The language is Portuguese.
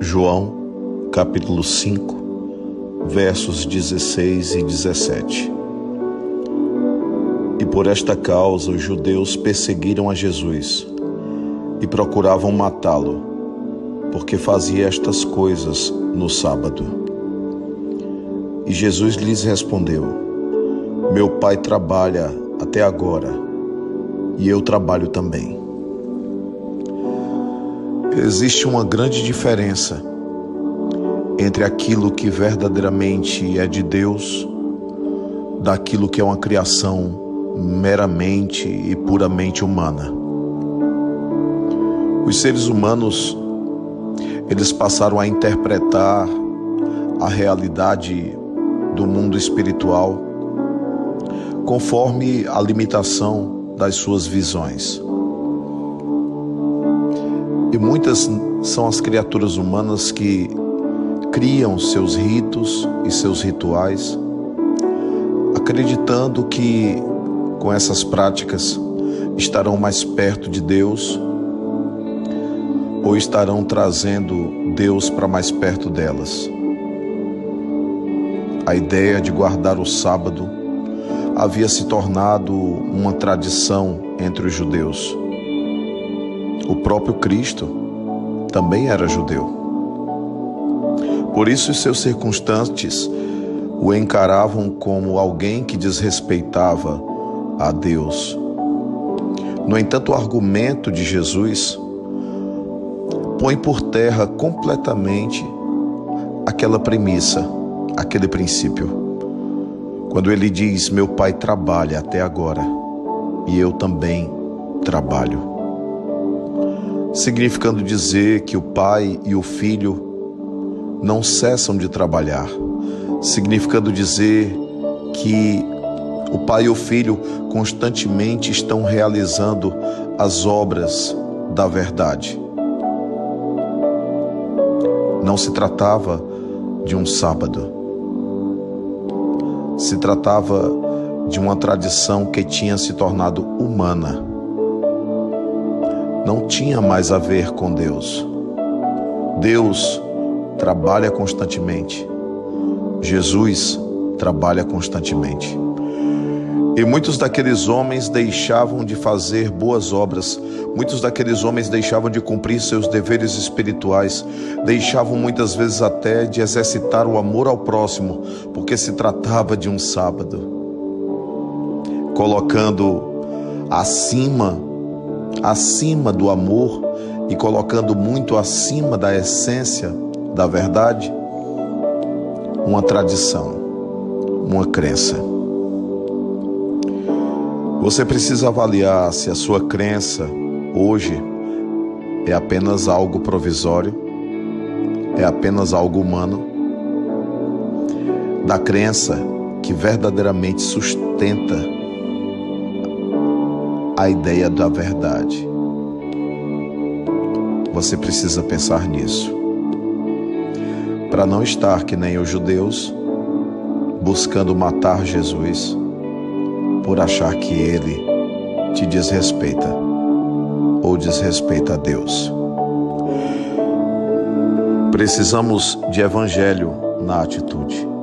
João, capítulo 5, versos 16 e 17. E por esta causa os judeus perseguiram a Jesus e procuravam matá-lo, porque fazia estas coisas no sábado. E Jesus lhes respondeu: Meu pai trabalha até agora, e eu trabalho também. Existe uma grande diferença entre aquilo que verdadeiramente é de Deus, daquilo que é uma criação meramente e puramente humana. Os seres humanos, eles passaram a interpretar a realidade do mundo espiritual conforme a limitação das suas visões. E muitas são as criaturas humanas que criam seus ritos e seus rituais, acreditando que com essas práticas estarão mais perto de Deus ou estarão trazendo Deus para mais perto delas. A ideia de guardar o sábado havia se tornado uma tradição entre os judeus. O próprio Cristo também era judeu. Por isso, os seus circunstantes o encaravam como alguém que desrespeitava a Deus. No entanto, o argumento de Jesus põe por terra completamente aquela premissa, aquele princípio. Quando ele diz: Meu pai trabalha até agora e eu também trabalho significando dizer que o pai e o filho não cessam de trabalhar, significando dizer que o pai e o filho constantemente estão realizando as obras da verdade. Não se tratava de um sábado, se tratava de uma tradição que tinha se tornado humana não tinha mais a ver com Deus. Deus trabalha constantemente. Jesus trabalha constantemente. E muitos daqueles homens deixavam de fazer boas obras, muitos daqueles homens deixavam de cumprir seus deveres espirituais, deixavam muitas vezes até de exercitar o amor ao próximo, porque se tratava de um sábado. Colocando acima acima do amor e colocando muito acima da essência da verdade, uma tradição, uma crença. Você precisa avaliar se a sua crença hoje é apenas algo provisório, é apenas algo humano, da crença que verdadeiramente sustenta a ideia da verdade. Você precisa pensar nisso. Para não estar que nem os judeus, buscando matar Jesus por achar que ele te desrespeita ou desrespeita a Deus. Precisamos de evangelho na atitude.